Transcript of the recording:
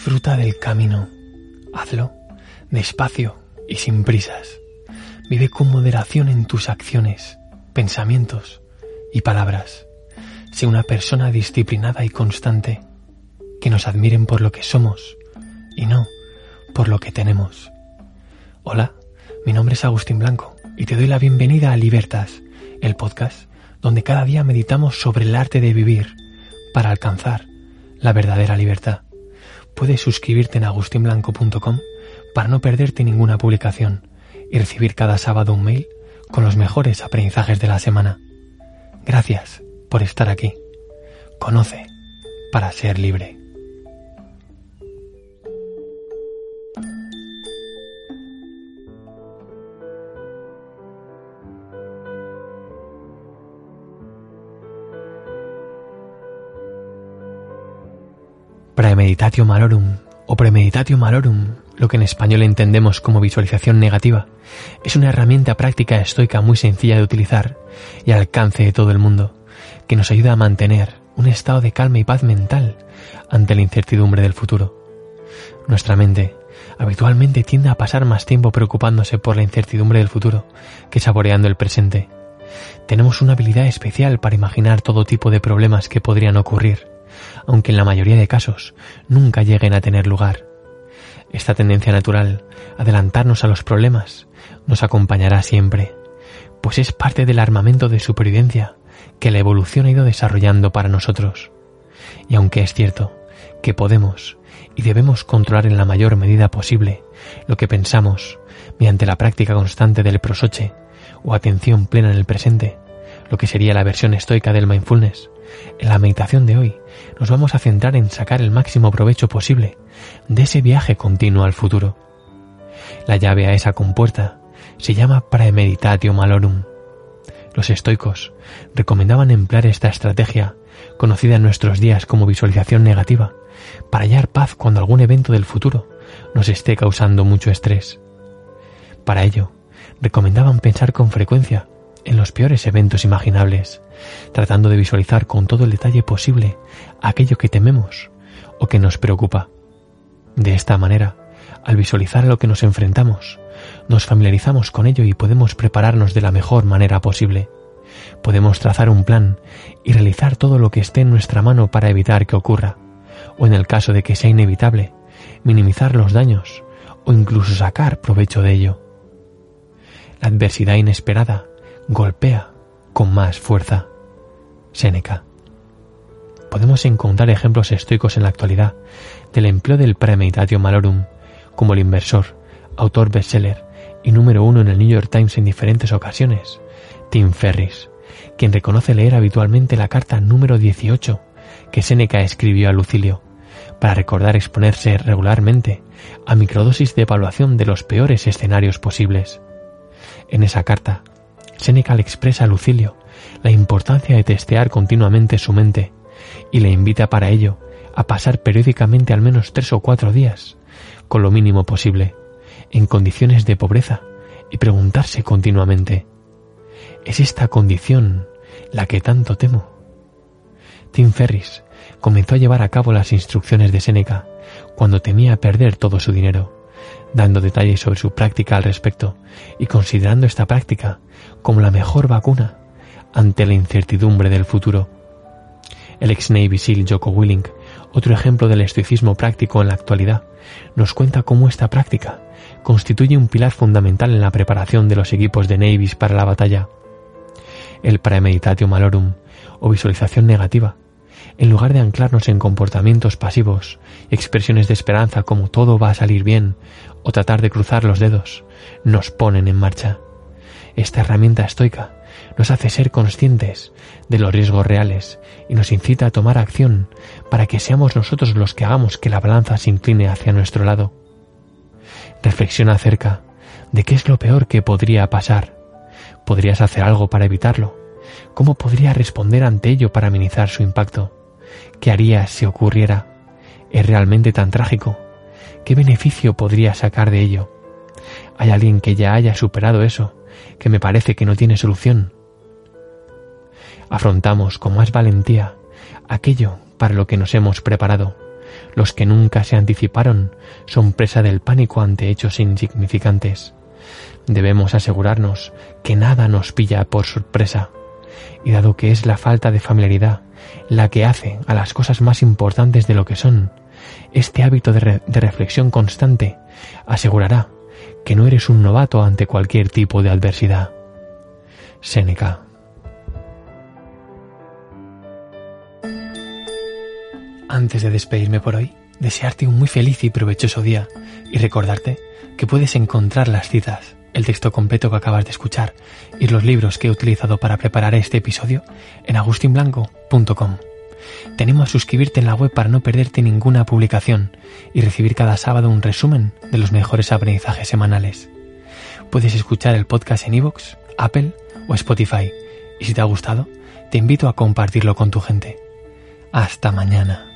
Disfruta del camino. Hazlo despacio y sin prisas. Vive con moderación en tus acciones, pensamientos y palabras. Sé una persona disciplinada y constante. Que nos admiren por lo que somos y no por lo que tenemos. Hola, mi nombre es Agustín Blanco y te doy la bienvenida a Libertas, el podcast donde cada día meditamos sobre el arte de vivir para alcanzar la verdadera libertad puedes suscribirte en agustinblanco.com para no perderte ninguna publicación y recibir cada sábado un mail con los mejores aprendizajes de la semana. Gracias por estar aquí. Conoce para ser libre. Premeditatio malorum o premeditatio malorum, lo que en español entendemos como visualización negativa, es una herramienta práctica estoica muy sencilla de utilizar y al alcance de todo el mundo, que nos ayuda a mantener un estado de calma y paz mental ante la incertidumbre del futuro. Nuestra mente habitualmente tiende a pasar más tiempo preocupándose por la incertidumbre del futuro que saboreando el presente. Tenemos una habilidad especial para imaginar todo tipo de problemas que podrían ocurrir aunque en la mayoría de casos nunca lleguen a tener lugar. Esta tendencia natural, adelantarnos a los problemas, nos acompañará siempre, pues es parte del armamento de supervivencia que la evolución ha ido desarrollando para nosotros. Y aunque es cierto que podemos y debemos controlar en la mayor medida posible lo que pensamos mediante la práctica constante del prosoche o atención plena en el presente, lo que sería la versión estoica del mindfulness, en la meditación de hoy nos vamos a centrar en sacar el máximo provecho posible de ese viaje continuo al futuro. La llave a esa compuerta se llama Praemeditatio Malorum. Los estoicos recomendaban emplear esta estrategia, conocida en nuestros días como visualización negativa, para hallar paz cuando algún evento del futuro nos esté causando mucho estrés. Para ello, recomendaban pensar con frecuencia en los peores eventos imaginables, tratando de visualizar con todo el detalle posible aquello que tememos o que nos preocupa. De esta manera, al visualizar lo que nos enfrentamos, nos familiarizamos con ello y podemos prepararnos de la mejor manera posible. Podemos trazar un plan y realizar todo lo que esté en nuestra mano para evitar que ocurra, o en el caso de que sea inevitable, minimizar los daños o incluso sacar provecho de ello. La adversidad inesperada golpea con más fuerza. Séneca. Podemos encontrar ejemplos estoicos en la actualidad del empleo del premeditatio malorum, como el inversor, autor bestseller y número uno en el New York Times en diferentes ocasiones, Tim Ferris, quien reconoce leer habitualmente la carta número 18 que Séneca escribió a Lucilio, para recordar exponerse regularmente a microdosis de evaluación de los peores escenarios posibles. En esa carta, Séneca le expresa a Lucilio la importancia de testear continuamente su mente y le invita para ello a pasar periódicamente al menos tres o cuatro días, con lo mínimo posible, en condiciones de pobreza y preguntarse continuamente, ¿es esta condición la que tanto temo? Tim Ferris comenzó a llevar a cabo las instrucciones de Séneca cuando temía perder todo su dinero dando detalles sobre su práctica al respecto y considerando esta práctica como la mejor vacuna ante la incertidumbre del futuro. El ex Navy SEAL Joko Willing, otro ejemplo del estoicismo práctico en la actualidad, nos cuenta cómo esta práctica constituye un pilar fundamental en la preparación de los equipos de Navies para la batalla. El premeditatio malorum o visualización negativa en lugar de anclarnos en comportamientos pasivos, expresiones de esperanza como todo va a salir bien o tratar de cruzar los dedos, nos ponen en marcha. Esta herramienta estoica nos hace ser conscientes de los riesgos reales y nos incita a tomar acción para que seamos nosotros los que hagamos que la balanza se incline hacia nuestro lado. Reflexiona acerca de qué es lo peor que podría pasar. ¿Podrías hacer algo para evitarlo? ¿Cómo podría responder ante ello para minimizar su impacto? ¿Qué harías si ocurriera? ¿Es realmente tan trágico? ¿Qué beneficio podría sacar de ello? ¿Hay alguien que ya haya superado eso, que me parece que no tiene solución? Afrontamos con más valentía aquello para lo que nos hemos preparado. Los que nunca se anticiparon son presa del pánico ante hechos insignificantes. Debemos asegurarnos que nada nos pilla por sorpresa. Y dado que es la falta de familiaridad la que hace a las cosas más importantes de lo que son, este hábito de, reflexión constante asegurará que no eres un novato ante cualquier tipo de adversidad. Séneca. Antes de despedirme por hoy, desearte un muy feliz y provechoso día y recordarte que puedes encontrar las citas, el texto completo que acabas de escuchar y los libros que he utilizado para preparar este episodio en agustinblanco.com. Tenemos a suscribirte en la web para no perderte ninguna publicación y recibir cada sábado un resumen de los mejores aprendizajes semanales. Puedes escuchar el podcast en iVoox, Apple o Spotify y si te ha gustado, te invito a compartirlo con tu gente. Hasta mañana.